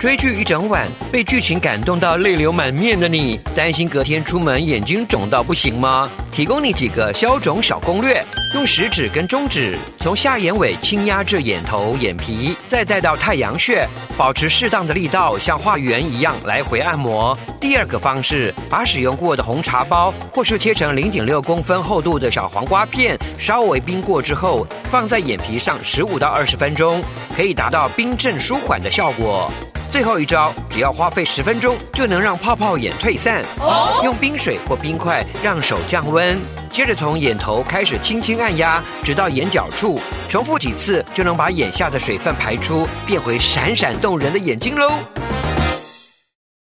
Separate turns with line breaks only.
追剧一整晚，被剧情感动到泪流满面的你，担心隔天出门眼睛肿到不行吗？提供你几个消肿小攻略：用食指跟中指从下眼尾轻压至眼头、眼皮，再带到太阳穴，保持适当的力道，像画圆一样来回按摩。第二个方式，把使用过的红茶包或是切成零点六公分厚度的小黄瓜片，稍微冰过之后，放在眼皮上十五到二十分钟，可以达到冰镇舒缓的效果。最后一招，只要花费十分钟，就能让泡泡眼退散。哦，用冰水或冰块让手降温，接着从眼头开始轻轻按压，直到眼角处，重复几次就能把眼下的水分排出，变回闪闪动人的眼睛喽。